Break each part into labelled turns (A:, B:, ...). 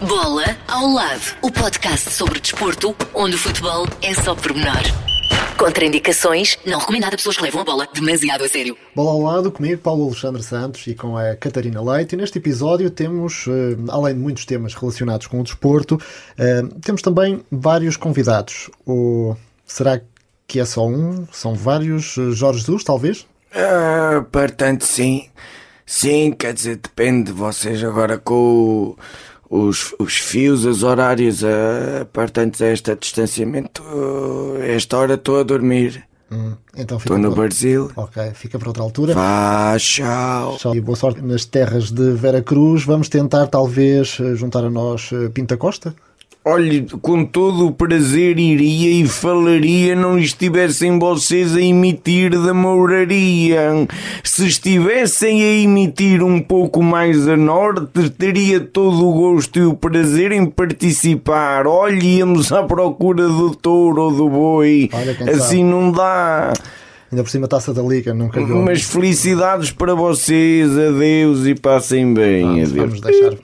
A: Bola ao lado, o podcast sobre desporto, onde o futebol é só pormenor. Contraindicações, não recomendado a pessoas que levam a bola demasiado a sério.
B: Bola ao lado, comigo, Paulo Alexandre Santos e com a Catarina Leite. E neste episódio temos, eh, além de muitos temas relacionados com o desporto, eh, temos também vários convidados. O... Será que é só um? São vários? Eh, Jorge Jesus, talvez?
C: Ah, portanto, sim. Sim, quer dizer, depende de vocês agora com o, os, os fios, os horários, portanto, este distanciamento, esta hora estou a dormir.
B: Hum, então
C: Estou no
B: para...
C: Brasil.
B: Ok, fica para outra altura.
C: Vá, tchau.
B: Tchau E boa sorte nas terras de Vera Cruz. Vamos tentar, talvez, juntar a nós eh, Pinta Costa?
C: Olhe, com todo o prazer iria e falaria não estivessem vocês a emitir da mouraria. Se estivessem a emitir um pouco mais a norte, teria todo o gosto e o prazer em participar. Olhe, íamos à procura do touro ou do boi. Assim não dá.
B: Ainda por cima, taça da Liga, nunca ganhou.
C: Mas felicidades para vocês, adeus e passem bem.
B: Vamos,
C: adeus.
B: vamos deixar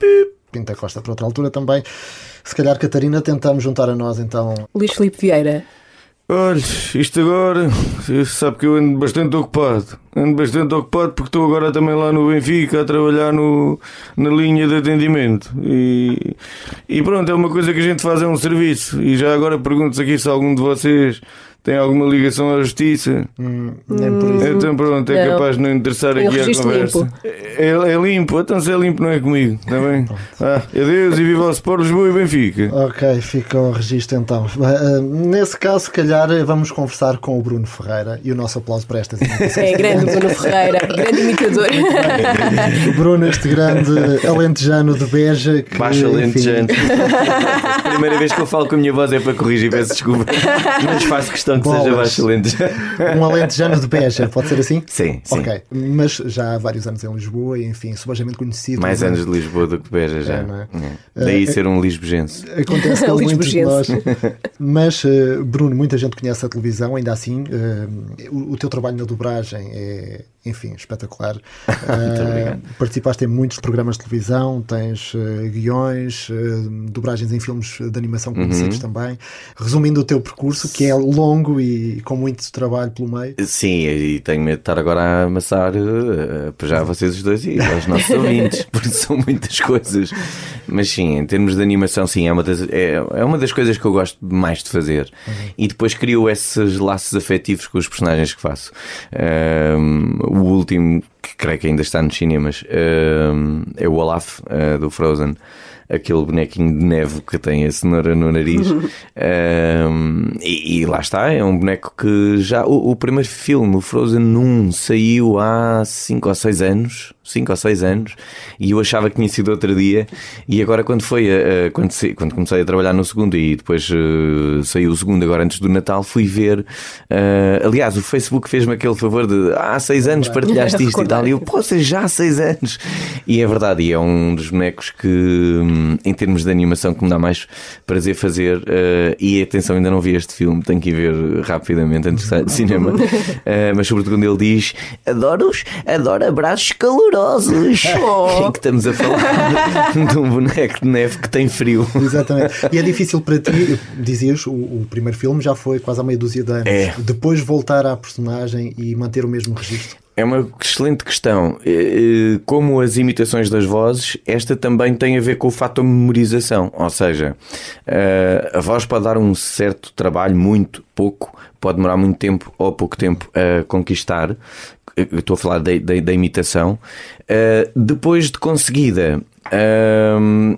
B: Pinta Costa para outra altura também. Se calhar, Catarina, tentamos juntar a nós então.
D: Luís Filipe Vieira.
C: Olha, isto agora, você sabe que eu ando bastante ocupado. Ando bastante ocupado porque estou agora também lá no Benfica a trabalhar no, na linha de atendimento. E, e pronto, é uma coisa que a gente faz, é um serviço. E já agora pergunto-se aqui se algum de vocês tem alguma ligação à justiça.
B: Hum, nem por isso.
C: Então pronto, é
D: Não.
C: capaz de não interessar
D: o
C: aqui a
D: registro
C: conversa.
D: limpo.
C: É, é limpo, então se é limpo não é comigo, está bem? Ah, adeus e viva o Sport Lisboa e Benfica.
B: Ok, fica o registro então. Uh, nesse caso, se calhar, vamos conversar com o Bruno Ferreira e o nosso aplauso para estas.
D: É grande Bruno Ferreira, grande imitador.
B: O Bruno, este grande alentejano de Beja. Que,
E: alentejano. Primeira vez que eu falo com a minha voz é para corrigir, peço desculpa. Mas faço questão que
B: Bolas.
E: seja baixo alentejano.
B: Um alentejano de Beja, pode ser assim?
E: Sim, sim.
B: Ok, mas já há vários anos em Lisboa e, enfim, subajamente conhecido.
E: Mais
B: Mas,
E: anos de Lisboa do que Beja já.
B: É, não é?
E: É. Daí ser um lisbojense.
B: Acontece com muitos de nós. Mas, eh, Bruno, muita gente conhece a televisão, ainda assim, eh, o, o teu trabalho na dobragem é, enfim, espetacular. Eh, participaste em muitos programas de televisão, tens eh, guiões, eh, dobragens em filmes de animação conhecidos
E: Uhum.
B: também. Resumindo o teu percurso, que é longo e com muito trabalho pelo meio.
E: Sim, e tenho medo de estar agora a amassar para já vocês os dois e aos nossos ouvintes, porque são muitas coisas. Mas sim, em termos de animação, sim, é uma das, é, é uma das coisas que eu gosto mais de fazer. E depois crio esses laços afetivos com os personagens que faço. Ahm, o último, que creio que ainda está nos cinemas, ahm, é o Olaf, ah, do Frozen. Aquele bonequinho de neve que tem a cenoura no nariz. Ahm, e, e lá está, é um boneco que já. O, o primeiro filme, o Frozen 1, saiu há 5 ou 6 anos. 5 ou 6 anos. E eu achava que tinha sido outro dia. E agora, quando foi. quando, se- quando comecei a trabalhar no segundo e depois eh, saiu o segundo, agora antes do Natal, fui ver. eh, aliás, o Facebook fez-me aquele favor de. Ah, há 6 anos partilhaste isto e tal. E eu, poxa, já há 6 anos. E é verdade, e é um dos bonecos que, hum, em termos de animação, que me dá mais prazer fazer. eh, e atenção, ainda não vi este filme, tenho que ir ver rapidamente antes de sair de cinema. Eh, mas, sobretudo, quando ele diz: Adoro-os, adoro abraços calorosos. Em que estamos a falar de um boneco de neve que tem frio.
B: Exatamente. E é difícil para ti, dizias, o, o primeiro filme já foi quase há meia dúzia de anos.
E: É.
B: Depois voltar à personagem e manter o mesmo registro.
E: É uma excelente questão. Eh, Como as imitações das vozes, esta também tem a ver com o fator memorização. Ou seja, eh, a voz pode dar um certo trabalho, muito, pouco, pode demorar muito tempo ou pouco tempo a conquistar. Eu estou a falar da, da- da imitação. Eh, Depois de conseguida,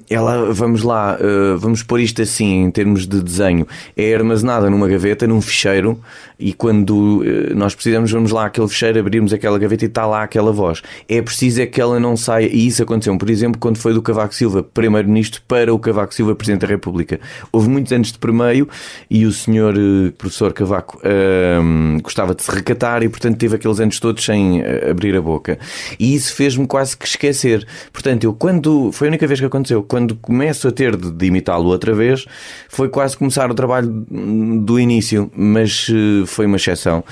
E: Ela, vamos lá, ah, vamos pôr isto assim em termos de desenho. É armazenada numa gaveta, num ficheiro, e quando eh, nós precisamos, vamos lá àquele ficheiro, abrirmos aquela gaveta e está lá aquela voz. É preciso é que ela não saia, e isso aconteceu, por exemplo, quando foi do Cavaco Silva Primeiro-Ministro para o Cavaco Silva Presidente da República. Houve muitos anos de primeiro e o senhor eh, professor Cavaco gostava de se recatar e, portanto, teve aqueles anos todos sem abrir a boca. E isso fez-me quase que esquecer. Portanto, eu quando. Foi a única vez que aconteceu. Quando começo a ter de, de imitá-lo outra vez, foi quase começar o trabalho do início, mas eh, foi uma exceção.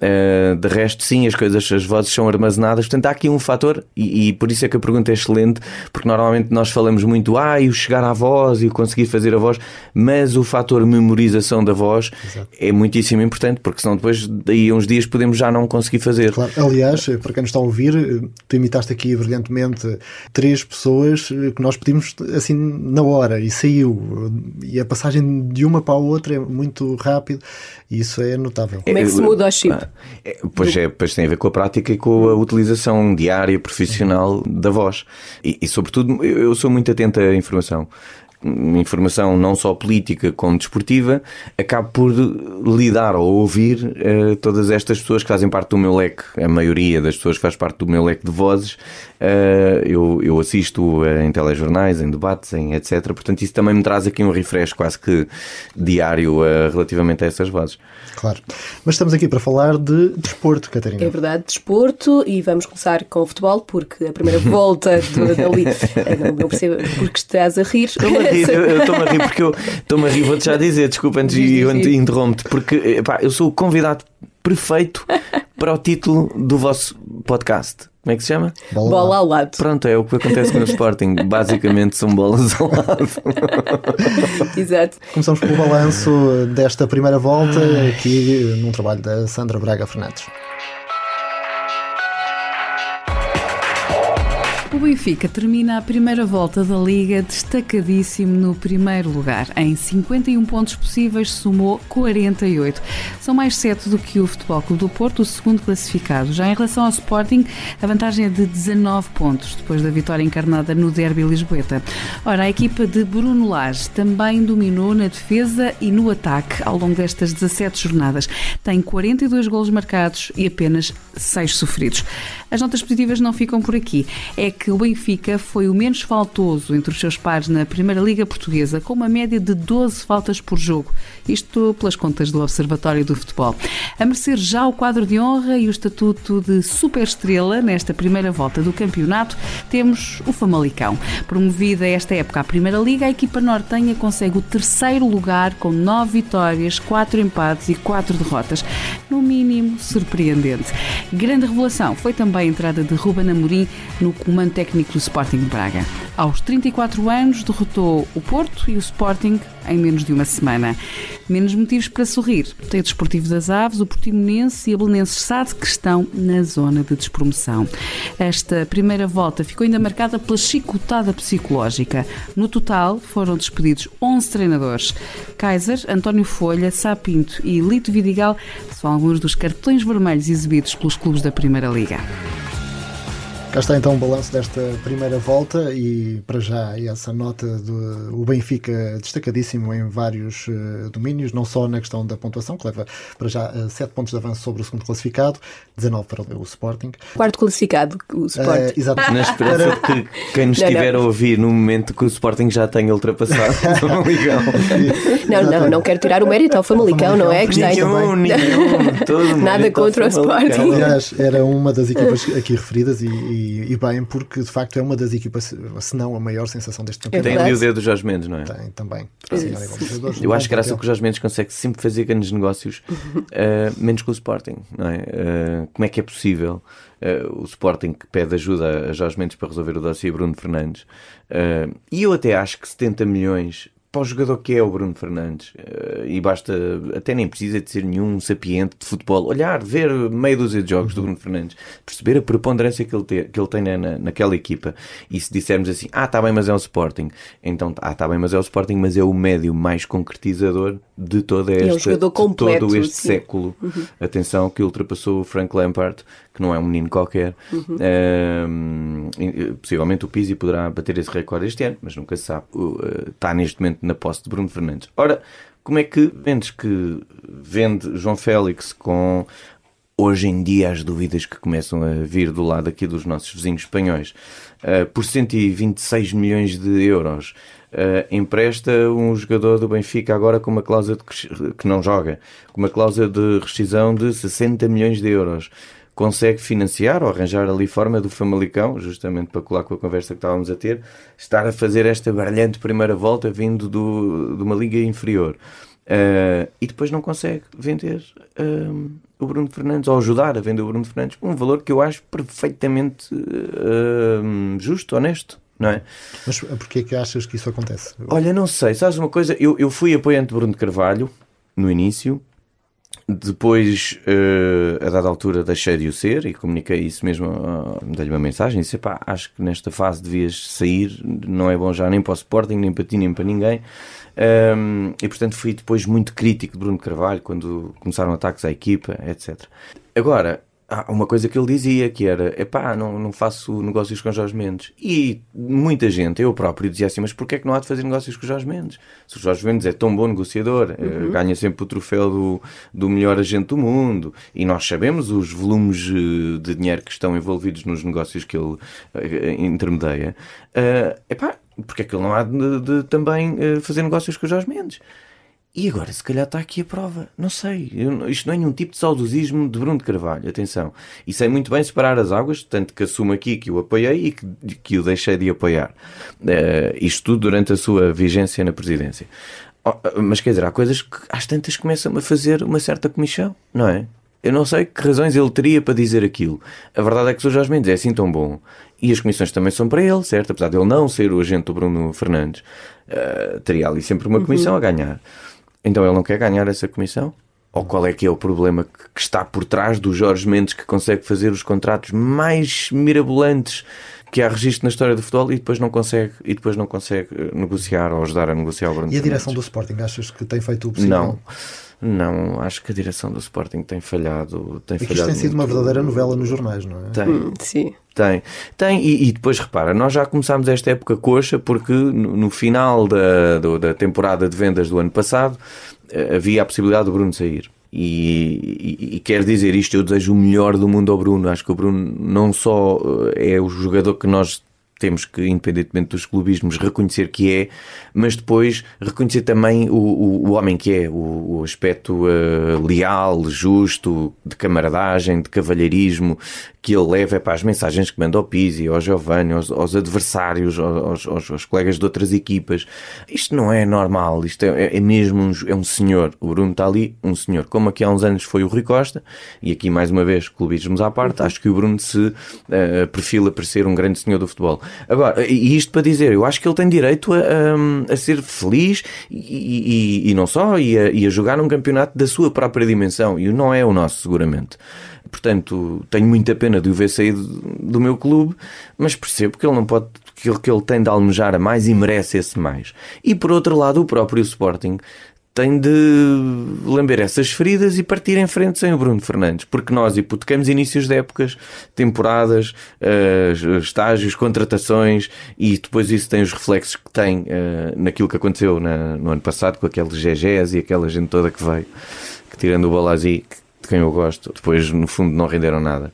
E: Uh, de resto, sim, as coisas, as vozes são armazenadas. Portanto, há aqui um fator, e, e, por isso é que a pergunta é excelente, porque normalmente nós falamos muito, ah, e o chegar à voz e o conseguir fazer a voz, mas o fator memorização da voz Exato. é muitíssimo importante, porque senão depois, daí a uns dias, podemos já não conseguir fazer.
B: Claro. Aliás, para quem nos está a ouvir, tu imitaste aqui brilhantemente três pessoas que nós pedimos assim na hora e saiu. E a passagem de uma para a outra é muito rápido e isso é notável.
D: Como é que se muda o chip?
E: É, pois, é, pois tem a ver com a prática e com a utilização diária, profissional da voz. E, e sobretudo, eu sou muito atento à informação informação não só política como desportiva, acabo por lidar ou ouvir uh, todas estas pessoas que fazem parte do meu leque, a maioria das pessoas que faz parte do meu leque de vozes, eu, eu assisto em telejornais, em debates, em etc. Portanto, isso também me traz aqui um refresh quase que diário uh, relativamente a essas vozes.
B: Claro. Mas estamos aqui para falar de desporto, Catarina.
D: É verdade, desporto, e vamos começar com o futebol, porque a primeira volta do, dali. Não, não percebo porque estás a rir
E: rir, eu estou-me a rir porque eu estou-me a rir, vou-te já dizer, desculpa antes de interromper-te, porque pá, eu sou o convidado perfeito para o título do vosso podcast. Como é que se chama?
D: Bola, bola ao lado.
E: Pronto, é o que acontece no Sporting. Basicamente são bolas ao lado.
D: Exato.
B: Começamos pelo balanço desta primeira volta, aqui num trabalho da Sandra Braga Fernandes.
F: O Benfica termina a primeira volta da Liga destacadíssimo no primeiro lugar. Em 51 pontos possíveis, somou 48. São mais 7 do que o Futebol Clube do Porto, o segundo classificado. Já em relação ao Sporting, a vantagem é de 19 pontos, depois da vitória encarnada no Derby Lisboeta. Ora, a equipa de Bruno Lage também dominou na defesa e no ataque ao longo destas 17 jornadas. Tem 42 golos marcados e apenas 6 sofridos. As notas positivas não ficam por aqui. É que o Benfica foi o menos faltoso entre os seus pares na Primeira Liga Portuguesa, com uma média de 12 faltas por jogo. Isto pelas contas do Observatório do Futebol. A merecer já o quadro de honra e o estatuto de superestrela nesta primeira volta do campeonato, temos o Famalicão. Promovida esta época à Primeira Liga, a equipa nortenha consegue o terceiro lugar com nove vitórias, quatro empates e quatro derrotas. No mínimo, surpreendente. Grande revelação foi também a entrada de Ruben Amorim no comando técnico do Sporting Braga. Aos 34 anos, derrotou o Porto e o Sporting em menos de uma semana. Menos motivos para sorrir. Tem o Desportivo das Aves, o Portimonense e a Belenenses SAD que estão na zona de despromoção. Esta primeira volta ficou ainda marcada pela chicotada psicológica. No total, foram despedidos 11 treinadores. Kaiser, António Folha, Sapinto e Lito Vidigal são alguns dos cartões vermelhos exibidos pelos clubes da Primeira Liga.
B: Cá está então o balanço desta primeira volta e para já essa nota do o Benfica destacadíssimo em vários uh, domínios, não só na questão da pontuação, que leva para já uh, eh, 7 pontos de avanço sobre o segundo classificado, 19 para o Sporting.
D: Quarto classificado, o Sporting. Uh,
B: exatamente.
E: Na esperança de que quem nos estiver a ouvir no momento que o Sporting já tenha ultrapassado o Famalicão.
D: não, não, não quero tirar o mérito ao Famalicão, não é?
E: Que nenhum, nenhum, todo
D: Nada contra o Sporting.
B: Aliás, era uma das equipas aqui referidas e e, bem, porque de facto é uma das equipas, se não a maior sensação deste é campeonato.
E: Tem ali o dedo do Jorge Mendes, não é?
B: Tem também.
E: Eu acho que graças ao que o Jorge Mendes consegue sempre fazer grandes negócios, uh, menos com o Sporting, não é? Uh, como é que é possível uh, o Sporting que pede ajuda a Jorge Mendes para resolver o dossiê Bruno Fernandes? e eu até acho que 70 milhões para o jogador que é o Bruno Fernandes, uh, e basta, até nem precisa de ser nenhum sapiente de futebol, olhar, ver meia dúzia de jogos do Bruno Fernandes, perceber a preponderância que ele, te, que ele tem na, naquela equipa, e se dissermos assim, ah, está bem, mas é o Sporting, então, ah, está bem, mas é o Sporting, mas é o médio mais concretizador de toda esta, é um completo, todo este sim. século. Uhum. Atenção, que ultrapassou o Frank Lampard, que não é um menino qualquer. Uhum. Uh, possivelmente o Pizzi poderá bater esse recorde este ano, mas nunca se sabe. Uh, está neste momento na posse de Bruno Fernandes. Ora, como é que vendes que vende João Félix com hoje em dia as dúvidas que começam a vir do lado aqui dos nossos vizinhos espanhóis uh, por 126 milhões de euros uh, empresta um jogador do Benfica agora com uma cláusula de, que não joga com uma cláusula de rescisão de 60 milhões de euros consegue financiar ou arranjar ali forma do Famalicão, justamente para colar com a conversa que estávamos a ter, estar a fazer esta brilhante primeira volta vindo do, de uma liga inferior. Uh, e depois não consegue vender uh, o Bruno Fernandes ou ajudar a vender o Bruno Fernandes um valor que eu acho perfeitamente uh, justo, honesto. Não é?
B: Mas porquê é que achas que isso acontece?
E: Olha, não sei, sabes uma coisa? Eu, eu fui apoiante de Bruno Carvalho no início, depois, uh, a dada altura, deixei de o ser e comuniquei isso mesmo, uh, dei-lhe uma mensagem e disse: pá, acho que nesta fase devias sair, não é bom já nem para o Sporting, nem para ti, nem para ninguém. Um, e portanto fui depois muito crítico de Bruno Carvalho quando começaram ataques à equipa, etc. Agora, há uma coisa que ele dizia que era: epá, não, não faço negócios com Jorge Mendes. E muita gente, eu próprio, dizia assim: mas porquê é que não há de fazer negócios com Jorge Mendes? Se o Jorge Mendes é tão bom negociador, eh, uhum. ganha sempre o troféu do, do melhor agente do mundo, e nós sabemos os volumes eh, de dinheiro que estão envolvidos nos negócios que ele uh, intermedia, uh, epá, porque é que ele não há de, de também uh, fazer negócios com o Jorge Mendes? E agora, se calhar está aqui a prova. Não sei. Eu, isto não é nenhum tipo de saudosismo de Bruno de Carvalho. Atenção. E sei muito bem separar as águas, tanto que assumo aqui que o apoiei e que, que o deixei de apoiar. Uh, isto tudo durante a sua vigência na presidência. Oh, mas quer dizer, há coisas que às tantas começam a fazer uma certa comissão, não é? Eu não sei que razões ele teria para dizer aquilo. A verdade é que o Jorge Mendes é assim tão bom e as comissões também são para ele, certo? Apesar de ele não ser o agente do Bruno Fernandes, uh, teria ali sempre uma comissão uhum. a ganhar. Então ele não quer ganhar essa comissão? Ou qual é que é o problema que está por trás do Jorge Mendes que consegue fazer os contratos mais mirabolantes que há registro na história do futebol e depois não consegue e depois não consegue eh, negociar ou ajudar a negociar o Bruno
B: E a direção do Sporting achas que tem feito o possível?
E: Não. Não, acho que a direção do Sporting tem falhado. Tem, falhado
B: isto tem sido uma verdadeira novela nos jornais, não é?
E: Tem.
D: Hum, sim.
E: Tem. Tem, e, e, depois repara, nós já começámos esta época coxa porque no, no final da, do, da temporada de vendas do ano passado havia a possibilidade do Bruno sair. E, e, e quero dizer isto, eu desejo o melhor do mundo ao Bruno. Acho que o Bruno não só eh, é o jogador que nós temos que, independentemente dos clubismos, reconhecer que é, mas depois reconhecer também o, o, o homem que é, o, o aspecto uh, leal, justo, de camaradagem, de cavalheirismo, que ele leva para as mensagens que manda ao Pizzi, ao Giovanni, aos, aos adversários, aos, aos, aos, colegas de outras equipas. Isto não é normal, isto é, é mesmo um, é um senhor. O Bruno está ali, um senhor. Como aqui há uns anos foi o Rui Costa, e aqui mais uma vez, clubismos à parte, acho que o Bruno se uh, perfila para ser um grande senhor do futebol. Agora, e isto para dizer, eu acho que ele tem direito a, a, a ser feliz e, e, e, não só, e a, e a jogar num campeonato da sua própria dimensão, e não é o nosso, seguramente. Portanto, tenho muita pena de o ver sair do meu clube, mas percebo que ele não pode, que ele, que ele tem de almejar a mais e merece esse mais. E por outro lado, o próprio Sporting tem de lamber essas feridas e partir em frente sem o Bruno Fernandes, porque nós hipotecamos inícios de épocas, temporadas, uh, estágios, contratações e depois isso tem os reflexos que tem uh, naquilo que aconteceu no ano passado com aqueles GGs e aquela gente toda que veio, que tirando o Balazzi, de quem eu gosto, depois no fundo não renderam nada.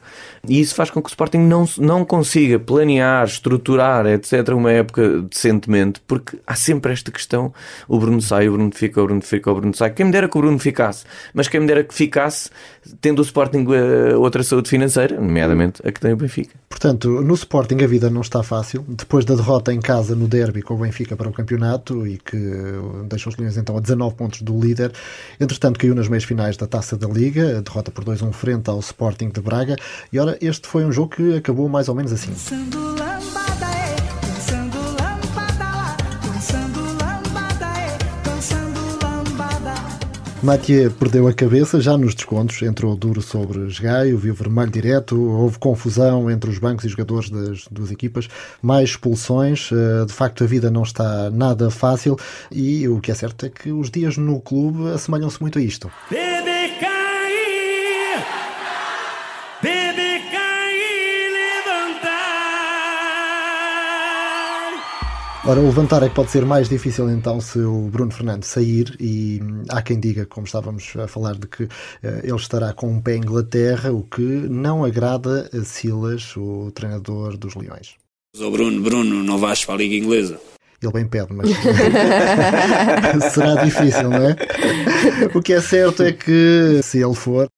E: E isso faz com que o Sporting não, não consiga planear, estruturar, etc., uma época decentemente, porque há sempre esta questão: o Bruno sai, o Bruno fica, o Bruno fica, o Bruno sai. Quem me dera que o Bruno ficasse, mas quem me dera que ficasse tendo o Sporting uh, outra saúde financeira, nomeadamente a que tem o Benfica.
B: Portanto, no Sporting a vida não está fácil. Depois da derrota em casa no derby com o Benfica para o campeonato e que deixou os Leões então a 19 pontos do líder, entretanto caiu nas meias finais da Taça da Liga, derrota por 2-1 frente ao Sporting de Braga. E ora, este foi um jogo que acabou mais ou menos assim. Mathieu perdeu a cabeça já nos descontos, entrou duro sobre Esgaio, viu vermelho direto, houve confusão entre os bancos e jogadores das duas equipas, mais expulsões, eh, de facto a vida não está nada fácil. E o que é certo é que os dias no clube assemelham-se muito a isto. Ora, o levantar é que pode ser mais difícil então se o Bruno Fernandes sair e há quem diga, como estávamos a falar, de que uh, ele estará com um pé em Inglaterra, o que não agrada a Silas, o treinador dos Leões.
G: O Bruno, Bruno, não vais para a Liga Inglesa.
B: Ele bem pede, mas será difícil, não é? O que é certo é que se ele for,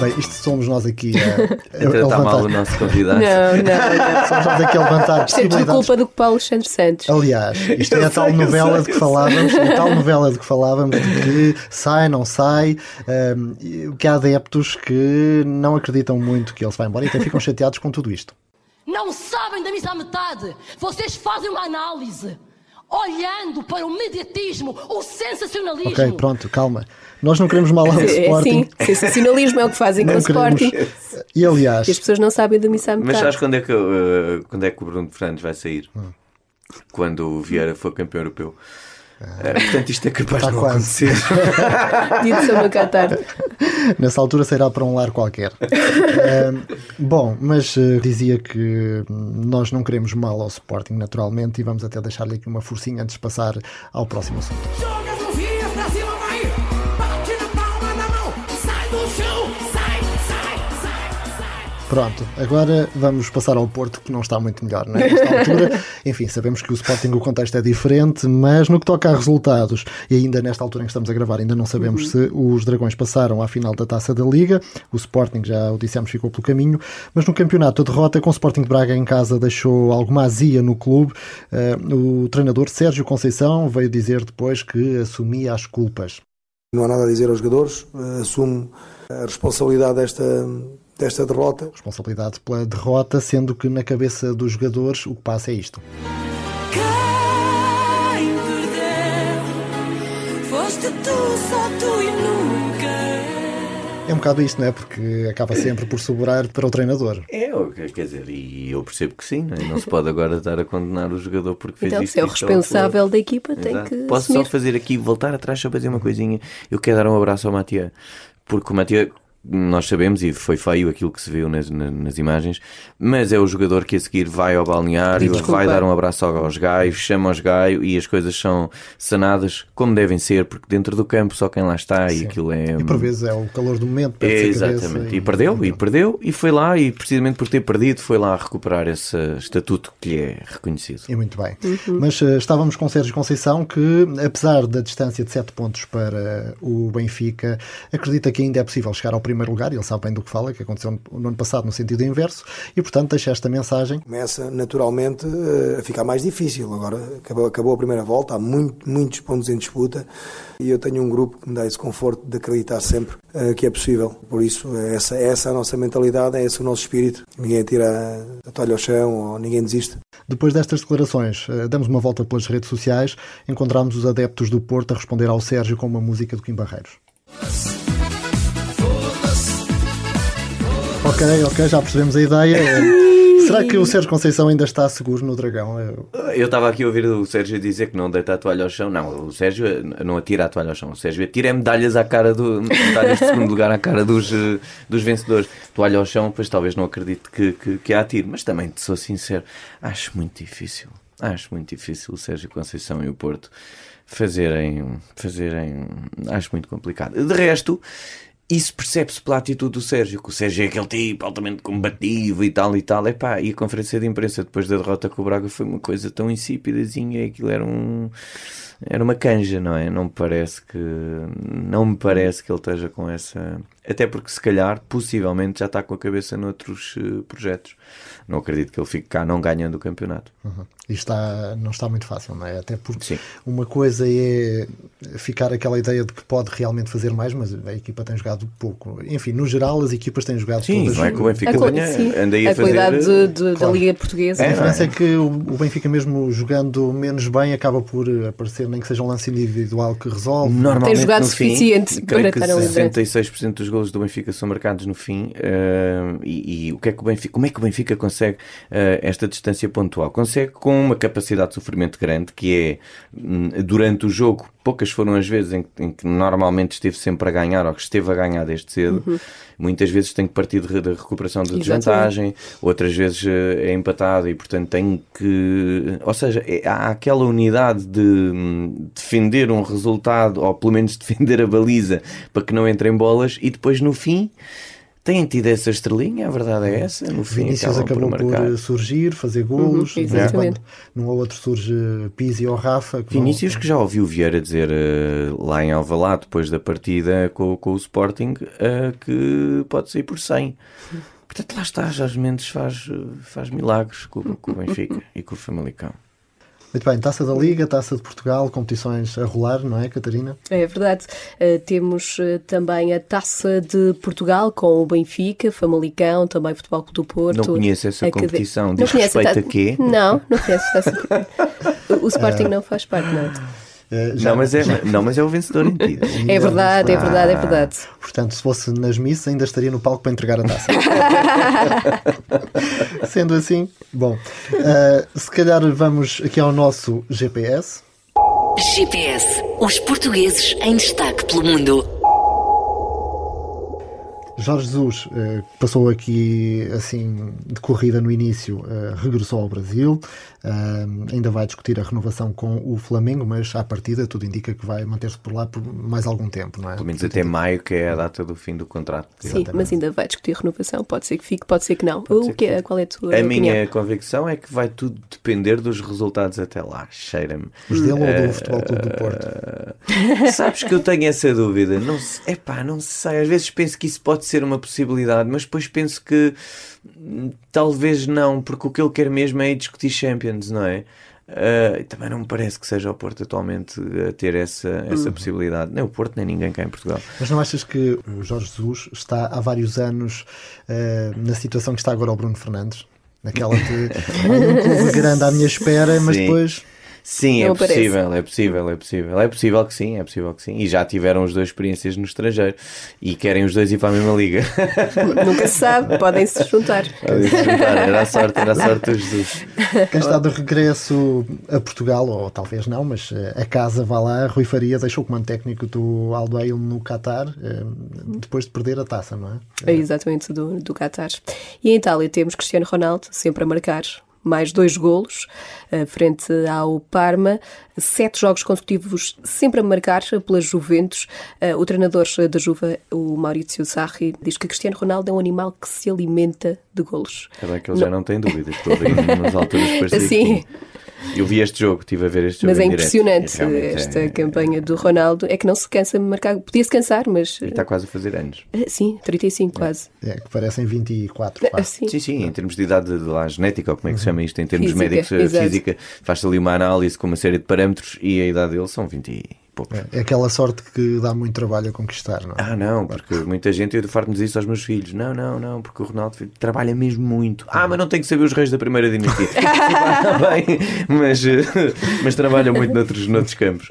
B: Bem, isto somos nós aqui a, a,
E: Então está mal o
B: levantar.
E: nosso convidado.
D: Não, não, não.
B: Somos nós aqui a levantar
D: Isto é tudo culpa do Paulo Alexandre Santos.
B: Aliás, isto é a tal novela de que falávamos, a tal novela de que falávamos, de que sai, não sai, hum, e que há adeptos que não acreditam muito que ele se vai embora e até ficam chateados com tudo isto.
H: Não sabem da missa à metade. Vocês fazem uma análise olhando para o mediatismo, o sensacionalismo.
B: Ok, pronto, calma. Nós não queremos mal ao
D: É
B: Sporting.
D: assim, sensacionalismo é o que fazem com o Sporting.
B: queremos. E aliás,
D: E as pessoas não sabem da missa à
E: Mas sabes quando é, que, uh, quando é que o Bruno Fernandes vai sair?
B: Hum.
E: Quando o Vieira for campeão europeu. Uh, portanto, isto é capaz de não
B: quase.
E: acontecer.
D: Dia de São Macatar.
B: nessa altura sairá para um lar qualquer. Hum, bom, mas eh, dizia que nós não queremos mal ao Sporting, naturalmente, e vamos até deixar-lhe aqui uma forcinha antes de passar ao próximo assunto. Pronto, agora vamos passar ao Porto, que não está muito melhor, não é? Nesta altura, enfim, sabemos que o Sporting, o contexto é diferente, mas no que toca a resultados, e ainda nesta altura em que estamos a gravar, ainda não sabemos se os Dragões passaram à final da Taça da Liga, o Sporting, já o dissemos, ficou pelo caminho, mas no campeonato a derrota com o Sporting de Braga em casa deixou alguma azia no clube. Eh, o treinador Sérgio Conceição veio dizer depois que assumia as culpas.
I: Não há nada a dizer aos jogadores, eh, assumo a responsabilidade desta, desta derrota.
B: Responsabilidade pela derrota, sendo que na cabeça dos jogadores o que passa é isto.
J: Quem perdeu foste tu, só tu e nunca.
B: É um bocado isto, não é? Porque acaba sempre por sobrar para o treinador.
E: É, o que- quer dizer, e eu percebo que sim, não, é? Não se pode agora estar a condenar o jogador porque fez
D: Então,
E: isto.
D: se é o responsável da equipa, tem
E: Exato.
D: que
E: Posso
D: assumir.
E: só fazer aqui, voltar atrás, só fazer uma coisinha. Eu quero dar um abraço ao Matia, porque o Matia, nós sabemos, e foi feio aquilo que se viu nas, na- nas imagens, mas é o jogador que a seguir vai ao balneário,
D: Desculpa.
E: vai dar um abraço aos gaios, chama aos gaios e as coisas são sanadas como devem ser, porque dentro do campo só quem lá está e aquilo é.
B: E por vezes é o calor do momento,
E: É, exatamente. E, perdeu, e perdeu, e foi lá, e precisamente por ter perdido, foi lá recuperar esse estatuto que lhe é reconhecido.
B: E muito bem. Mas eh, estávamos com Sérgio Conceição que, apesar da distância de 7 pontos para o Benfica, acredita que ainda é possível chegar ao primeiro lugar. Ele sabe bem do que fala, que aconteceu no ano passado no sentido inverso, e portanto deixa esta mensagem.
I: Começa naturalmente eh, a ficar mais difícil. Agora acabou, acabou a primeira volta, há muito, muitos pontos em disputa e eu tenho um grupo que me dá esse conforto de acreditar sempre eh, que é possível. Por isso, essa, essa é a nossa mentalidade, é esse o nosso espírito. Ninguém tira a toalha ao chão ou ninguém desiste.
B: Depois destas declarações, eh, damos uma volta pelas redes sociais, encontramos os adeptos do Porto a responder ao Sérgio com uma música do Kim Barreiros. Ok, ok, já percebemos a ideia. Será que o Sérgio Conceição ainda está seguro no Dragão?
E: Eu estava aqui a ouvir o Sérgio dizer que não deita a toalha ao chão. Não, o Sérgio não atira a toalha ao chão. O Sérgio atira é medalhas à cara do. medalhas de segundo lugar à cara dos, eh, dos vencedores. Toalha ao chão, pois talvez não acredite que, que, que a atire. Mas também, te sou sincero, acho muito difícil. Acho muito difícil o Sérgio Conceição e o Porto fazerem. fazerem. Acho muito complicado. De resto. Isso percebe-se pela atitude do Sérgio, que o Sérgio é aquele tipo altamente combativo e tal e tal. Epá, e a conferência de imprensa depois da derrota com o Braga foi uma coisa tão insípidazinha, aquilo era um era uma canja, não é? Não me parece que não me parece que ele esteja com essa até porque se calhar, possivelmente já está com a cabeça noutros eh, projetos. Não acredito que ele fique cá não ganhando o campeonato.
B: Uhum. E está, não está muito fácil, não é? Até porque
E: Sim.
B: uma coisa é ficar aquela ideia de que pode realmente fazer mais, mas a equipa tem jogado pouco. Enfim, no geral, as equipas têm jogado
E: Sim,
B: todas.
E: não é que o Benfica
D: A,
E: tenha
D: sim,
E: andei a,
D: a
E: fazer
D: qualidade de- de-
B: Claro.
D: da Liga Portuguesa.
B: A
E: É,
B: diferença é,
E: é?
B: que o o Benfica, mesmo jogando menos bem, acaba por aparecer, nem que seja um lance individual que resolve.
E: Normalmente,
D: Tem jogado
E: no fim,
D: suficiente
E: creio
D: para
E: que
D: estar a liderar.
E: 66% dos golos do Benfica são marcados no fim. eh, e, e o que é que o Benfica, como é que o Benfica consegue eh, esta distância pontual? Consegue com uma capacidade de sofrimento grande, que é hum, durante o jogo. Poucas foram as vezes em, que- em que normalmente esteve sempre a ganhar ou que esteve a ganhar desde cedo. Muitas vezes tem que partir de, de recuperação de
D: Uhum. Exatamente.
E: desvantagem, outras vezes eh, é empatado e, portanto, tem que. Ou seja, é- há aquela unidade de hum, defender um resultado, ou pelo menos defender a baliza para que não entrem bolas, e depois no fim têm tido essa estrelinha, a verdade é essa. No fim,
B: Vinícius
E: acabam
B: acabou por,
E: marcar.
B: surgir, fazer golos.
D: Uhum,
B: vez em
D: exatamente.
B: num ou outro surge Pizzi ou Rafa. que vão-
E: Vinícius que já ouviu o Vieira dizer eh, lá em Alvalade depois da partida com, com o Sporting eh, que pode sair por 100. Portanto, lá está, Jorge Mendes faz, faz milagres com, com o Benfica e com o Famalicão.
B: Muito bem, Taça da Liga, Taça de Portugal, competições a rolar, não é, Catarina?
D: É verdade. Uh, temos uh, também a Taça de Portugal com o Benfica, Famalicão, também Futebol Clube do Porto.
E: Não conheço essa
D: Acade-
E: competição.
D: Não
E: Diz respeito
D: ta-
E: a quê?
D: Não, não conheço essa. O, o Sporting não faz parte, não.
B: Eh, já-
E: Não mas, é,
B: já-
E: não, mas é o vencedor em ti.
D: É verdade, é verdade, é verdade.
B: Portanto, se fosse nas missas, ainda estaria no palco para entregar a taça. Sendo assim, bom, eh, se calhar vamos aqui ao nosso GPS.
A: GPS. Os portugueses em destaque pelo mundo.
B: Jorge Jesus eh, passou aqui assim de corrida no início, eh, regressou ao Brasil, eh, ainda vai discutir a renovação com o Flamengo, mas à partida tudo indica que vai manter-se por lá por mais algum tempo, não é?
E: Pelo menos até maio, que é a data do fim do contrato.
D: Sim, mas ainda vai discutir renovação. Pode ser que fique, pode ser que não. o que, é- qual é a tua
E: A
D: opinião?
E: minha convicção é que vai tudo depender dos resultados até lá. Cheira-me.
B: Os dele ou do
E: Eh,
B: Futebol Clube do Porto?
E: Sabes que eu tenho essa dúvida. Não sei, epá, não sei. Às vezes penso que isso pode ser uma possibilidade, mas depois penso que hum, talvez não, porque o que ele quer mesmo é ir discutir Champions, não é? E também não me parece que seja o Porto atualmente a ter essa, essa
B: Uhum.
E: possibilidade. Nem o Porto, nem ninguém cá em Portugal.
B: Mas não achas que o Jorge Jesus está há vários anos eh, na situação que está agora o Bruno Fernandes? Naquela de "Olha, um clube grande à minha espera, mas
E: Sim.
B: depois
E: Sim,
D: Não
E: é
D: aparece.
E: possível, é possível, é possível. É possível que sim, é possível que sim. E já tiveram os dois experiências no estrangeiro e querem os dois ir para a mesma liga.
D: Nunca se sabe, podem se juntar.
E: Podem se juntar. Era a sorte, era a sorte dos Jesus.
B: quem está de regresso a Portugal, ou talvez não, mas eh, a casa vai lá, Rui Faria deixou o comando técnico do Aldeia no Qatar eh, depois de perder a taça, não é?
D: É exatamente do, do Qatar. E em Itália temos Cristiano Ronaldo sempre a marcar mais dois golos eh, frente ao Parma, sete jogos consecutivos sempre a marcar pela Juventus. Eh, o treinador da Juve, o Maurizio Sarri, diz que Cristiano Ronaldo é um animal que se alimenta de golos.
E: É bem que ele já não tem dúvidas, porque ele nas alturas que
D: Sim.
E: tinha. Eu vi este jogo, estive a ver este jogo
D: Mas é impressionante
E: realmente
D: esta
E: é-
D: campanha do Ronaldo. É que não se cansa de marcar. Podia-se cansar, mas.
E: E está quase a fazer anos.
D: eh, Sim, 35 quase.
B: É, que parecem 24, quase.
D: Assim.
E: Sim, sim, em termos de idade de lá, genética, ou como é que se chama isto, em termos
D: Física,
E: médicos, a
D: exato.
E: física, faz-se ali uma análise com uma série de parâmetros e a idade dele são 20 e poucos.
B: É aquela sorte que dá muito trabalho a conquistar, não é?
E: Ah, não, porque muita gente, eu farto-me dizer isso aos meus filhos. Não, não, não, porque o Ronaldo trabalha mesmo muito. Ah, mas não tem que saber os reis da primeira dinastia. Trabalha bem, mas, eh, mas trabalha muito noutros, noutros campos.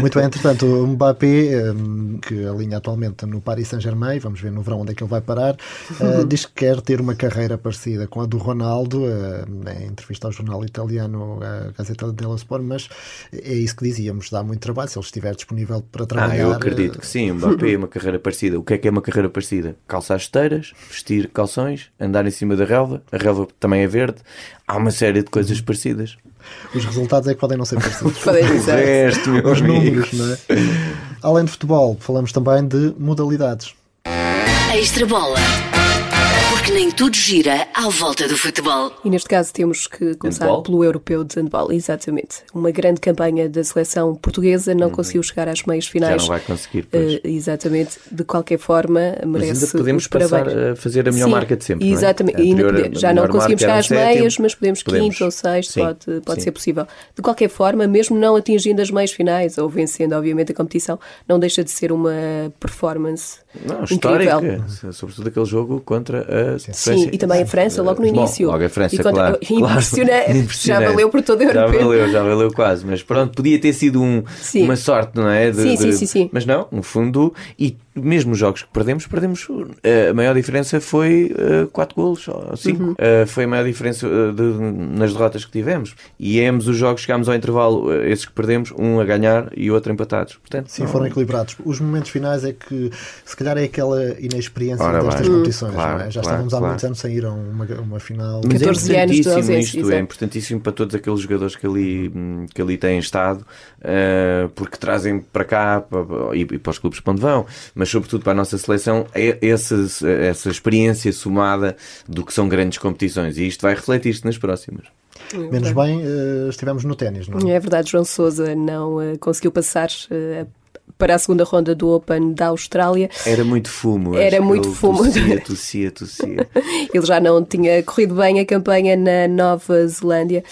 B: Muito bem, entretanto, o Mbappé, hum, que alinha atualmente no Paris Saint-Germain, vamos ver no verão onde é que ele vai parar, uh, diz que quer ter uma carreira parecida com a do Ronaldo, uh, em entrevista ao jornal italiano a Gazeta dello Sport, mas é isso que dizíamos, dá muito trabalho, se ele estiver disponível para
E: Ah,
B: trabalhar.
E: eu acredito
B: uh,
E: que sim, Mbappé, uma carreira parecida. O que é que é uma carreira parecida? Calçar esteiras, vestir calções, andar em cima da relva, a relva também é verde. Há uma série de coisas parecidas.
B: Os resultados é que podem não ser parecidos.
D: Podem
E: O
D: dizer.
E: resto, meu
B: Os
E: amigo.
B: números, não é? Além de futebol, falamos também de modalidades.
A: Extra bola. Porque nem tudo gira à volta do futebol.
D: E neste caso temos que começar
E: Handball?
D: pelo europeu de handball, exatamente. Uma grande campanha da seleção portuguesa, não conseguiu chegar às meias
E: Já
D: finais.
E: não vai conseguir, pois.
D: Eh, exatamente. De qualquer forma,
E: Mas
D: merece
E: ainda podemos
D: os
E: passar a fazer a melhor
D: Sim,
E: marca de sempre. não é?
D: Exatamente. Ainda
E: anterior-
D: já não conseguimos chegar às meias, mas podemos
E: Podemos.
D: quinto ou sexto,
E: Sim,
D: pode, pode
E: sim.
D: ser possível. De qualquer forma, mesmo não atingindo as meias finais ou vencendo, obviamente, a competição, não deixa de ser uma performance
E: Não,
D: incrível.
E: histórica, sobretudo aquele jogo contra a
D: Sim,
E: Suécia.
D: e também a França, logo no
E: Bom,
D: início.
E: logo a França,
D: E contra-
E: claro.
D: Impressionante.
E: claro.
D: Já valeu por todo o
E: Já
D: europeu.
E: valeu, já valeu quase. Mas pronto, podia ter sido um, uma sorte, não é? De-
D: Sim,
E: de-
D: sim, sim, sim.
E: Mas não, no fundo, e mesmo os jogos que perdemos, perdemos. eh, A maior diferença foi 4 golos, 5.
D: Uhum.
E: foi a maior diferença eh, de- nas derrotas que tivemos. E ambos os jogos chegámos ao intervalo, eh, esses que perdemos, um a ganhar e o outro empatados. Portanto,
B: Sim,
E: não-
B: foram equilibrados. Os momentos finais é que, se calhar, calhar é aquela inexperiência
E: Ora
B: destas
E: bem.
B: competições,
E: Claro,
B: não é? Já
E: claro,
B: estávamos há
E: claro.
B: muitos anos sem ir a uma, uma final.
E: Mas
D: 14
E: é
D: anos
E: importantíssimo
D: ausência,
E: isto, é importantíssimo para todos aqueles jogadores que ali, hum, que ali têm estado, eh, porque trazem para cá pa- pa- e, e para os clubes para onde vão, mas sobretudo para a nossa seleção, é essa, essa experiência somada do que são grandes competições e isto vai refletir-se nas próximas.
B: Menos bem, eh, estivemos no ténis, não é?
D: É verdade, João Sousa não eh, conseguiu passar eh, para a segunda ronda do Open da Austrália.
E: Era muito fumo.
D: Era muito fumo.
E: Tossia, tossia, tossia.
D: Ele já não tinha corrido bem a campanha na Nova Zelândia.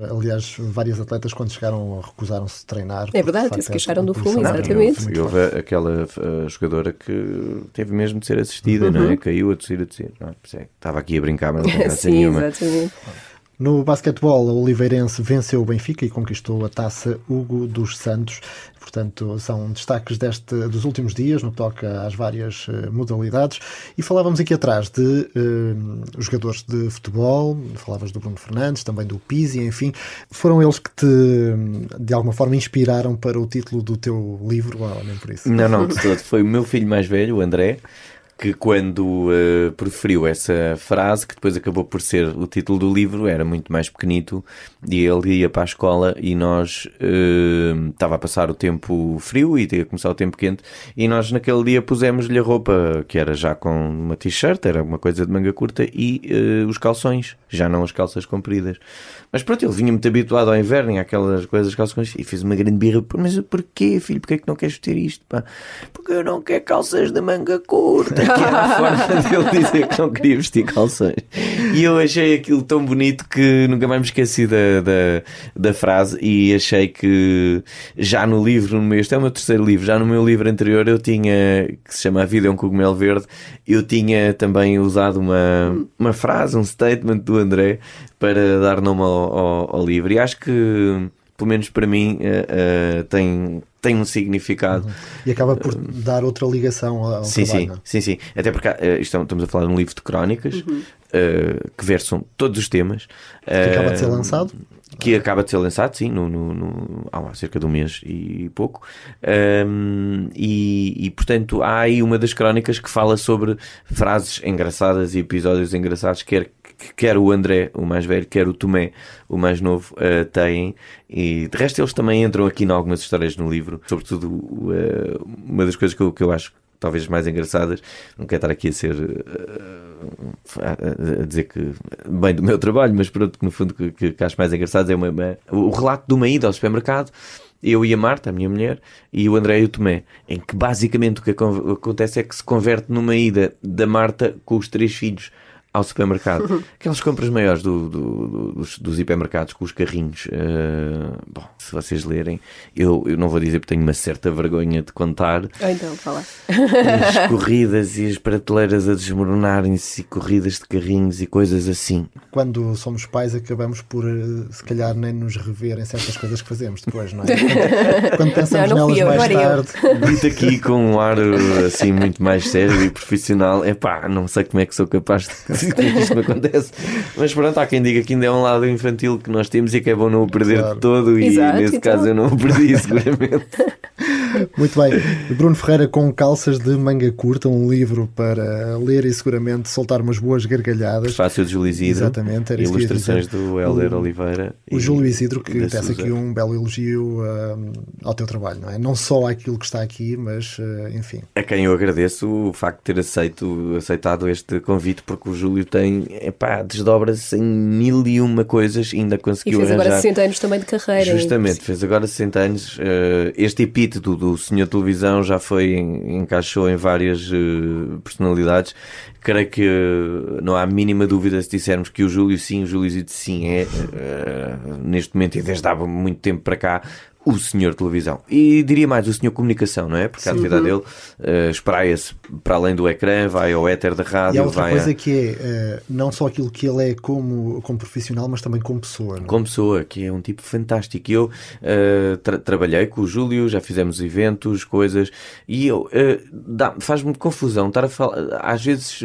B: Aliás, vários atletas, quando chegaram, recusaram-se de treinar.
D: É verdade,
B: porque, de facto,
D: se queixaram do
B: essa
D: fumo, exatamente.
E: E houve aquela uh, jogadora que teve mesmo de ser assistida, não é? Caiu a tossir, a tossir. Não, é? É Estava aqui a brincar, mas não graça
D: Sim,
E: nenhuma.
D: exatamente.
B: No basquetebol, a Oliveirense venceu o Benfica e conquistou a taça Hugo dos Santos. Portanto, são destaques deste, dos últimos dias no que toca às várias eh, modalidades. E falávamos aqui atrás de eh, jogadores de futebol, falavas do Bruno Fernandes, também do Pizzi, enfim. Foram eles que te, de alguma forma, inspiraram para o título do teu livro, ou nem por isso?
E: Não, não, de todo. Foi o meu filho mais velho, o André, que quando uh, preferiu essa frase, que depois acabou por ser o título do livro, era muito mais pequenito, e ele ia para a escola e nós uh, estava a passar o tempo frio e ia começar o tempo quente, e nós naquele dia pusemos-lhe a roupa, que era já com uma t-shirt, era uma coisa de manga curta, e uh, os calções, já não as calças compridas. Mas pronto, ele vinha muito habituado ao inverno e àquelas coisas calções e fez uma grande birra. Mas porquê, filho? Porquê é que não queres ter isto? Pá? Porque eu não quero calças de manga curta. Que era a forma dele dizer que não queria vestir calções. E eu achei aquilo tão bonito que nunca mais me esqueci da, da, da frase e achei que já no livro, no meu, este é o meu terceiro livro, já no meu livro anterior eu tinha, que se chama A Vida é um Cogumelo Verde, eu tinha também usado uma, uma frase, um statement do André para dar nome ao, ao, ao livro. E acho que, pelo menos para mim, uh, uh, tem, tem um significado.
B: E acaba por dar outra ligação ao
E: sim,
B: trabalho.
E: Sim,
B: não é?
E: sim, sim. Até porque uh, estamos a falar de um livro de crónicas
D: Uhum.
E: que versam todos os temas.
B: Que acaba de ser lançado.
E: Que acaba de ser lançado, sim, no, no, no- há cerca de um mês e pouco. Um, e, e, portanto, há aí uma das crónicas que fala sobre frases engraçadas e episódios engraçados, quer, quer o André, o mais velho, quer o Tomé, o mais novo, uh, têm. E de resto, eles também entram aqui em algumas histórias no livro, sobretudo uh, uma das coisas que eu, que eu acho talvez mais engraçadas. Não quero estar aqui a ser uh, a, dizer que bem do meu trabalho, mas pronto, que no fundo que, que, que acho mais engraçado é uma, uma- o relato de uma ida ao supermercado. Eu e a Marta, a minha mulher, e o André e o Tomé, em que basicamente o que acon- acontece é que se converte numa ida da Marta com os três filhos ao supermercado. Aquelas compras maiores do- do- do- dos, dos hipermercados com os carrinhos. eh, bom, se vocês lerem, eu, eu não vou dizer porque tenho uma certa vergonha de contar,
D: Ou então, fala.
E: as corridas e as prateleiras a desmoronarem-se e corridas de carrinhos e coisas assim.
B: Quando somos pais, acabamos por, eh, se calhar, nem nos rever em certas coisas que fazemos depois, não é? Quando, quando pensamos
D: Não, não
B: nelas
D: eu,
B: mais
D: eu.
B: tarde.
E: Dito aqui com um ar uh, assim muito mais sério e profissional, é pá, não sei como é que sou capaz de que isto me acontece. Mas pronto, há quem diga que ainda é um lado infantil que nós temos e que é bom não o perder
B: Claro.
E: de todo, e
D: Exato,
E: nesse
D: então.
E: caso eu não o perdi, seguramente.
B: Muito bem. Bruno Ferreira com calças de manga curta, um livro para ler e seguramente soltar umas boas gargalhadas.
E: Fácil de Júlio Isidro,
B: Exatamente, era
E: ilustrações do Helder
B: O-
E: Oliveira.
B: O
E: e-
B: Júlio Isidro que tece
E: Susa.
B: aqui um belo elogio hum, ao teu trabalho, não é? Não só àquilo que está aqui, mas eh, enfim.
E: A quem eu agradeço o facto de ter aceito, aceitado este convite, porque o Júlio tem, epá, desdobra-se em mil e uma coisas, ainda
D: E
E: conseguiu
D: fez agora
E: arranjar.
D: 60 anos também de carreira.
E: Justamente, fez agora 60 anos. eh, este epíteto do senhor televisão já foi, encaixou em várias eh, personalidades. Creio que eh, não há mínima dúvida se dissermos que o Júlio sim, o Júlio Zito sim é, eh, neste momento e desde há muito tempo para cá, o senhor televisão. E diria mais, o senhor comunicação, não é? Porque a atividade dele eh, espraia-se para além do ecrã, vai ao éter da
B: E há
E: rádio,
B: outra
E: vai
B: coisa
E: a...
B: que é eh, não só aquilo que ele é como, como profissional, mas também como pessoa. não é?
E: como pessoa, que é um tipo fantástico. Eu eh, tra- trabalhei com o Júlio, já fizemos eventos, coisas, e eu dá- faz-me confusão estar a falar, às vezes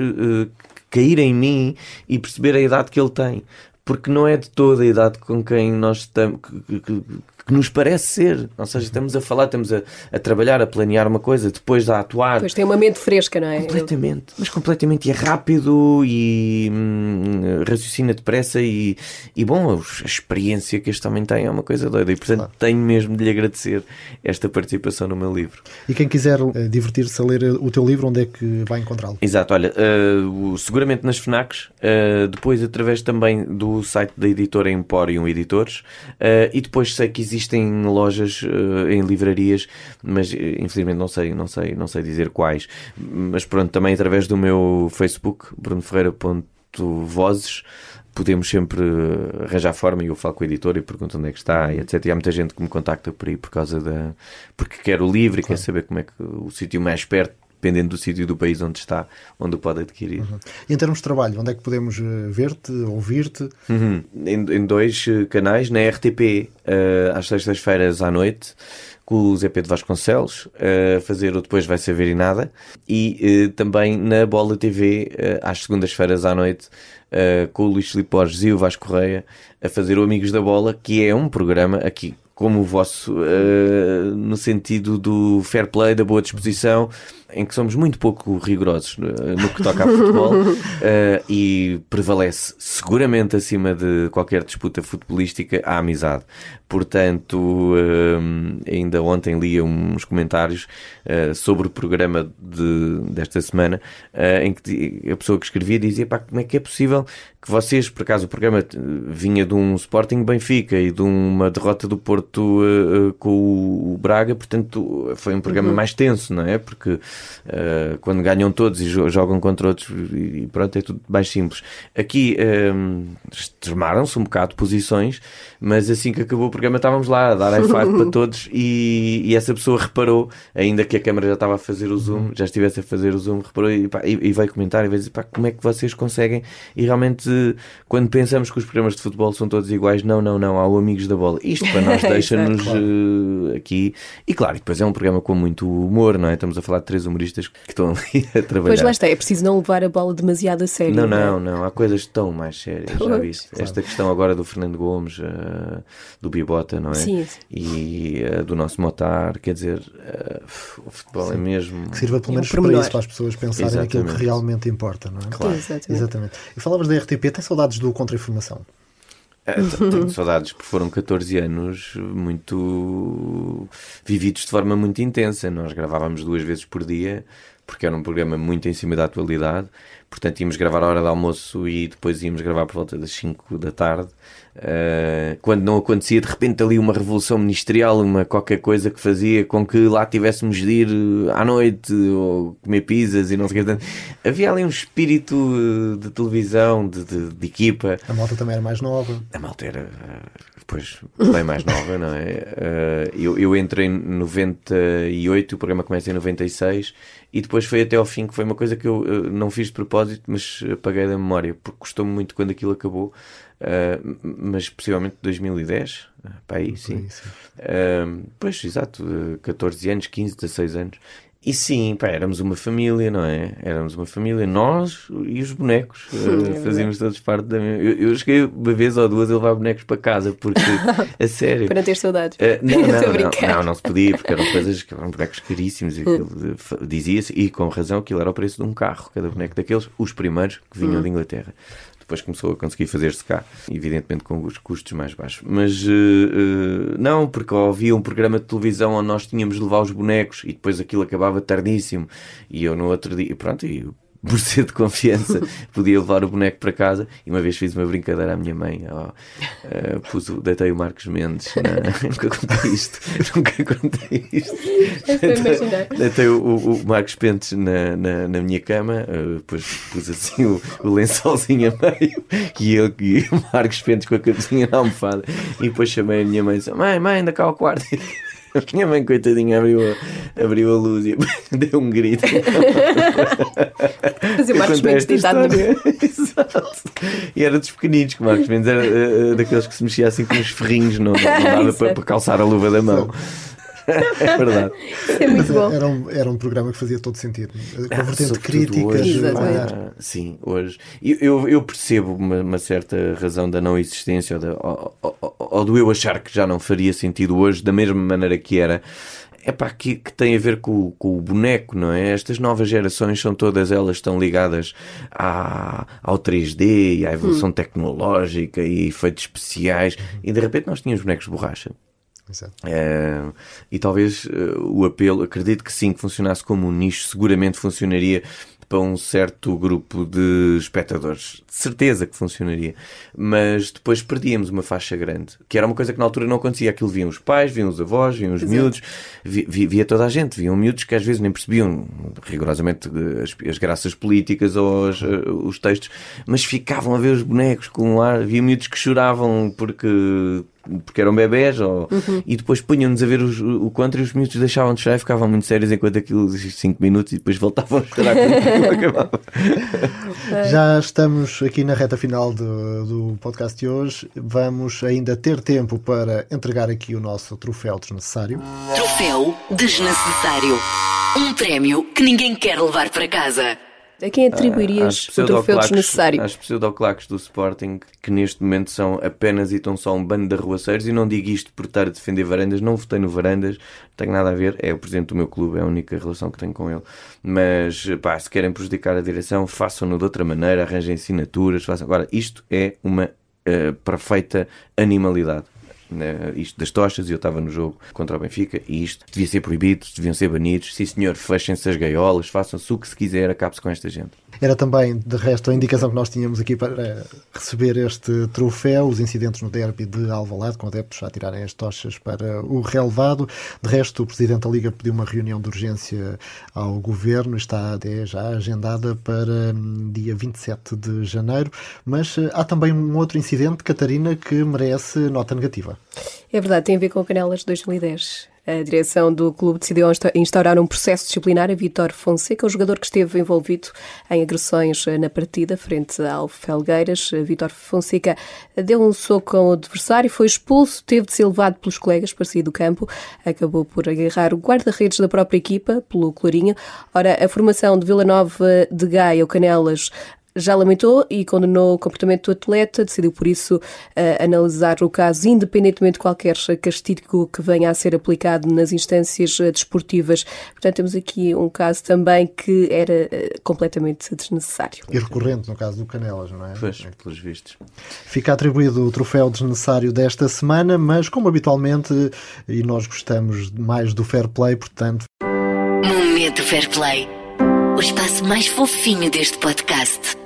E: cair em mim e perceber a idade que ele tem. Porque não é de toda a idade com quem nós estamos, que, que- que- nos parece ser. Ou seja, estamos a falar, estamos a, a trabalhar, a planear uma coisa, depois a atuar.
D: Pois tem uma mente fresca, não é?
E: Completamente, mas completamente e é rápido e hum, raciocina depressa e, e bom, a experiência que este homem tem é uma coisa doida e portanto
B: Claro.
E: tenho mesmo de lhe agradecer esta participação no meu livro.
B: E quem quiser eh, divertir-se a ler o teu livro, onde é que vai encontrá-lo?
E: Exato, olha, eh, o- seguramente nas FNACs, eh, depois através também do site da editora Emporium Editores, eh, e depois sei que existem lojas eh, em livrarias, mas eh, infelizmente não sei, não sei, não sei dizer quais. Mas pronto, também através do meu Facebook, brunoferreira.vozes, podemos sempre arranjar forma e eu falo com o editor e pergunto onde é que está e etc. E há muita gente que me contacta por aí por causa da. porque quer o livro e quer saber como é que o sítio mais perto, dependendo do sítio do país onde está, onde o pode adquirir.
B: E em termos de trabalho, onde é que podemos eh, ver-te, ouvir-te?
E: Uhum. Em, em dois eh, canais, na RTP, eh, às sextas-feiras à noite, com o Zé Pedro Vasconcelos, a fazer o Depois Vai Saber e Nada, e eh, também na Bola TV, às segundas-feiras à noite, com o Luís Filipe Borges e o Vasco Correia, a fazer o Amigos da Bola, que é um programa aqui como o vosso, no sentido do fair play, da boa disposição, em que somos muito pouco rigorosos eh, no que toca a futebol eh, e prevalece seguramente acima de qualquer disputa futebolística a amizade. Portanto, eh, ainda ontem li uns comentários eh, sobre o programa de, desta semana em que a pessoa que escrevia dizia pá, como é que é possível que vocês, por acaso o programa vinha de um Sporting Benfica e de uma derrota do Porto com o- Braga, portanto foi um programa mais tenso, não é? Porque eh, quando ganham todos e jo- jogam contra outros e pronto, é tudo mais simples. Aqui eh, extremaram-se um bocado posições, mas assim que acabou o programa estávamos lá a dar high five para todos e, e essa pessoa reparou, ainda que a câmara já estava a fazer o zoom, já estivesse a fazer o zoom, reparou e, pá, e, e veio comentar e veio dizer pá, como é que vocês conseguem e realmente quando pensamos que os programas de futebol são todos iguais, não, não, não, há o Amigos da Bola. Isto para nós deixa-nos eh, aqui e claro, depois é um programa com muito humor, não é? Estamos a falar de três humoristas que estão ali a trabalhar.
D: Pois lá está, é preciso não levar a bola demasiado a sério.
E: Não,
D: é?
E: não, não. Há coisas tão mais sérias, já
D: Pois.
E: viste? Esta questão agora do Fernando Gomes, eh, do Bibota, não é?
D: Sim, sim.
E: E eh, do nosso Motar, quer dizer, eh, o futebol é mesmo.
B: Que sirva pelo
D: É um
B: menos para
D: pormenor.
B: isso, para as pessoas pensarem naquilo que
E: Exatamente.
B: realmente importa, não é?
E: Claro.
D: Exatamente.
B: Exatamente. E falavas da RTP, tem saudades do Contra-Informação?
E: T- Tenho saudades porque foram 14 anos muito vividos de forma muito intensa. Nós gravávamos duas vezes por dia porque era um programa muito em cima da atualidade. Portanto, íamos gravar à hora do almoço e depois íamos gravar por volta das 5 da tarde. Uh, quando não acontecia de repente ali uma revolução ministerial, uma qualquer coisa que fazia com que lá tivéssemos de ir uh, à noite ou comer pizzas e não sei o que. Havia ali um espírito uh, de televisão, de, de- de equipa.
B: A malta também era mais nova.
E: A malta era depois bem mais nova, não é? Uh, eu, eu entrei em 98, o programa começa em 96 e depois foi até ao fim, que foi uma coisa que eu uh, não fiz de propósito, mas apaguei da memória, porque gostou-me muito quando aquilo acabou. Uh, mas possivelmente 2010, uh, para aí, sim. Uh, pois, exato, uh, 14 anos, 15, 16 anos. E sim, pá, éramos uma família, não é? Éramos uma família, nós e os bonecos. Uh, fazíamos todos parte da mesma. Eu, eu cheguei uma vez ou duas a levar bonecos para casa, porque, a sério.
D: Para ter saudades.
E: Uh, não, não, não, não, não se podia, porque eram coisas que eram bonecos caríssimos. Dizia-se, e com razão, aquilo era o preço de um carro, cada boneco daqueles, os primeiros que vinham de Inglaterra. Depois começou a conseguir fazer-se cá, evidentemente com os custos mais baixos. Mas uh, uh, não, porque havia um programa de televisão onde nós tínhamos de levar os bonecos e depois aquilo acabava tardíssimo. E eu no outro dia, pronto, e por ser de confiança, podia levar o boneco para casa. E uma vez fiz uma brincadeira à minha mãe. ó, uh, pus deitei o Marcos Mendes. na- nunca contei isto. Nunca contei isto.
D: Imaginar.
E: Deitei o, o- o Marcos Pentes na, na, na minha cama, uh, depois pus assim o, o lençolzinho a meio e eu e o Marcos Pentes com a cabecinha na almofada. E depois chamei a minha mãe e disse: Mãe, mãe, anda cá ao quarto. A minha mãe, coitadinha, abriu a, abriu a luz e deu um grito. Eu
D: Marcos Mendes
E: história. Exato. E era dos pequeninos, que o Marcos Mendes era eh, daqueles que se mexia assim com os ferrinhos, não, não, dava para, para calçar a luva da mão. É verdade.
D: É muito bom.
B: Era um, era um programa que fazia todo sentido.
E: Ah,
B: Convertendo
E: sobretudo
B: críticas.
E: hoje, ah, sim, hoje. Eu, eu, eu percebo uma, uma certa razão da não existência ou, da- ou- ou- ou do eu achar que já não faria sentido hoje, da mesma maneira que era. É pá, que, que tem a ver com, o- com o boneco, não é? Estas novas gerações são todas elas estão ligadas à, ao 3D e à evolução tecnológica e efeitos especiais e de repente nós tínhamos bonecos de borracha.
B: Exato.
E: Eh, e talvez eh, o apelo, acredito que sim, que funcionasse como um nicho, seguramente funcionaria para um certo grupo de espectadores. De certeza que funcionaria. Mas depois perdíamos uma faixa grande, que era uma coisa que na altura não acontecia. Aquilo viam os pais, viam os avós, viam os miúdos, vi- vi- via toda a gente. Viam miúdos que às vezes nem percebiam rigorosamente eh, as, as graças políticas ou os, os textos, mas ficavam a ver os bonecos com um ar. Havia miúdos que choravam porque porque eram bebés ou... e depois punham-nos a ver os- o contra e os miúdos deixavam de chorar e ficavam muito sérios enquanto aquilo 5 minutos e depois voltavam a chorar quando aquilo acabava.
B: Já estamos aqui na reta final do, do podcast de hoje. Vamos ainda ter tempo para entregar aqui o nosso troféu desnecessário.
A: Troféu desnecessário. Um prémio que ninguém quer levar para casa.
D: A quem atribuirias
E: Às
D: o troféu desnecessário?
E: Às pseudoclaques do Sporting, que neste momento são apenas e tão só um bando de arruaceiros, e não digo isto por estar a defender varandas, não votei no varandas, não tenho nada a ver, é o presidente do meu clube, é a única relação que tenho com ele. Mas, pá, se querem prejudicar a direção, façam-no de outra maneira, arranjem assinaturas, façam. Agora, isto é uma eh, perfeita animalidade. Né, isto das tochas, e eu estava no jogo contra o Benfica, e isto devia ser proibido, deviam ser banidos. Sim, senhor, fechem-se as gaiolas, façam-se o que se quiser, acabe-se com esta gente.
B: Era também, de resto, a indicação que nós tínhamos aqui para receber este troféu, os incidentes no derby de Alvalade, com adeptos a tirarem as tochas para o relevado. De resto, o Presidente da Liga pediu uma reunião de urgência ao Governo, está até já agendada para hum, dia 27 de janeiro, mas eh, há também um outro incidente, Catarina, que merece nota negativa.
D: É verdade, tem a ver com Canelas 2010. A direção do clube decidiu insta- instaurar um processo disciplinar a Vítor Fonseca, o jogador que esteve envolvido em agressões na partida frente ao Felgueiras. Vítor Fonseca deu um soco ao adversário, foi expulso, teve de ser levado pelos colegas para sair do campo, acabou por agarrar o guarda-redes da própria equipa, pelo Clorinho. Ora, a formação de Vila Nova de Gaia, o Canelas, já lamentou e condenou o comportamento do atleta, decidiu por isso eh, analisar o caso independentemente de qualquer castigo que venha a ser aplicado nas instâncias eh, desportivas. Portanto, temos aqui um caso também que era eh, completamente desnecessário.
B: E recorrente, no caso do Canelas, não é?
E: Pois, pelos vistos.
B: Fica atribuído o troféu desnecessário desta semana, mas como habitualmente, e nós gostamos mais do fair play, portanto,
A: Momento Fair Play. O espaço mais fofinho deste podcast.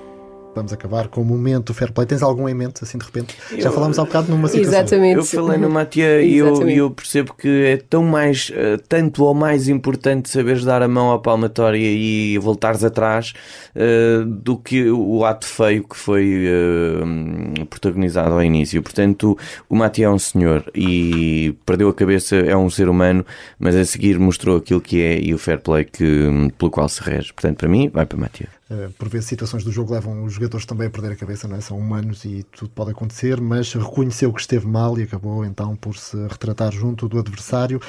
B: Vamos acabar com o momento fair play. Tens algum em mente, assim de repente? Já falámos há bocado numa situação.
D: Exatamente.
E: Eu falei no Matia e eu, eu percebo que é tão mais, eh, tanto ou mais importante saberes dar a mão à palmatória e voltares atrás eh, do que o ato feio que foi eh, protagonizado ao início. Portanto, o Matia é um senhor e perdeu a cabeça, é um ser humano, mas a seguir mostrou aquilo que é e o fair play que, pelo qual se rege. Portanto, para mim, vai para Matia.
B: Uh, por vezes situações do jogo levam os jogadores também a perder a cabeça, não é? São humanos e tudo pode acontecer, mas reconheceu que esteve mal e acabou então por se retratar junto do adversário.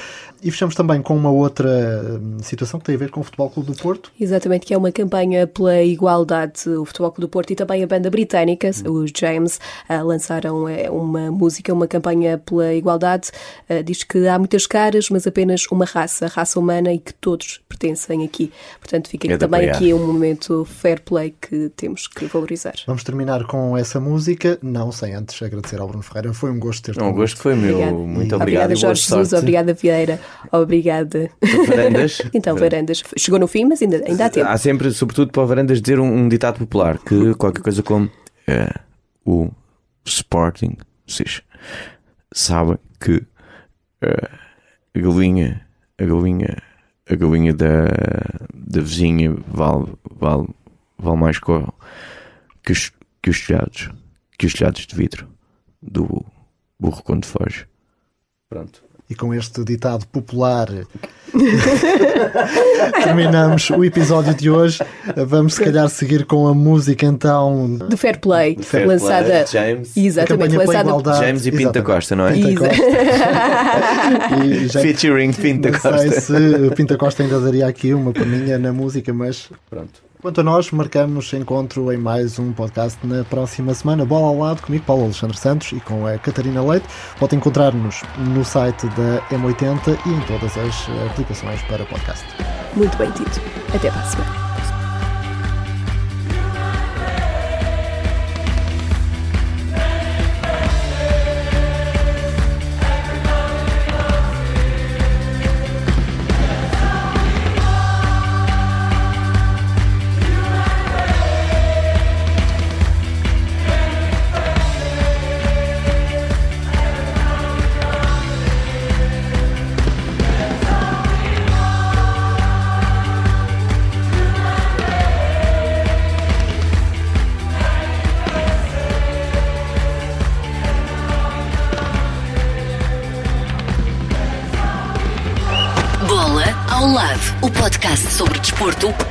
B: E fechamos também com uma outra hum, situação que tem a ver com o Futebol Clube do Porto.
D: Exatamente, que é uma campanha pela igualdade. O Futebol Clube do Porto e também a banda britânica, os James, ah, lançaram eh, uma música, uma campanha pela igualdade. Diz que há muitas caras, mas apenas uma raça, a raça humana, e que todos pertencem aqui. Portanto, fica
E: É
D: também
E: apoiar.
D: aqui um momento fair play que temos que valorizar.
B: Vamos terminar com essa música, não sem antes agradecer ao Bruno Ferreira. Foi um gosto ter-te
E: Não, o gosto foi meu.
D: Obrigada.
E: Muito obrigado.
D: Obrigada, Jorge Jesus.
E: sorte.
D: Obrigada, Vieira. Obrigada.
E: Varandas.
D: Então, Varandas, chegou no fim, mas ainda, ainda há tempo.
E: Há sempre, sobretudo para o Varandas, dizer um, um ditado popular que qualquer coisa como eh, o Sporting vocês sabem que eh, a galinha, a galinha, a galinha da, da vizinha vale, vale, vale mais que, o- que, os, que os telhados, que os telhados de vidro do burro quando foge. Pronto.
B: E com este ditado popular terminamos o episódio de hoje. Vamos se calhar seguir com a música então
D: De Fair Play,
E: Fair
D: lançada.
E: Play, James.
D: Exatamente, lançada.
E: James e Pinta
B: Exatamente.
E: Costa, não é?
B: Pinta Costa. E já-
E: Featuring Pinta
B: não sei
E: Costa.
B: se Pinta Costa ainda daria aqui uma perninha na música, mas
E: Pronto.
B: Quanto a nós, marcamos encontro em mais um podcast na próxima semana. Bola ao lado comigo, Paulo Alexandre Santos e com a Catarina Leite. Pode encontrar-nos no site da M80 e em todas as aplicações para podcast.
D: Muito bem tido. Até para a semana.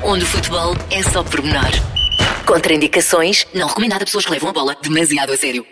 A: Onde o futebol é só pormenor. Contraindicações, não recomendado a pessoas que levam a bola demasiado a sério.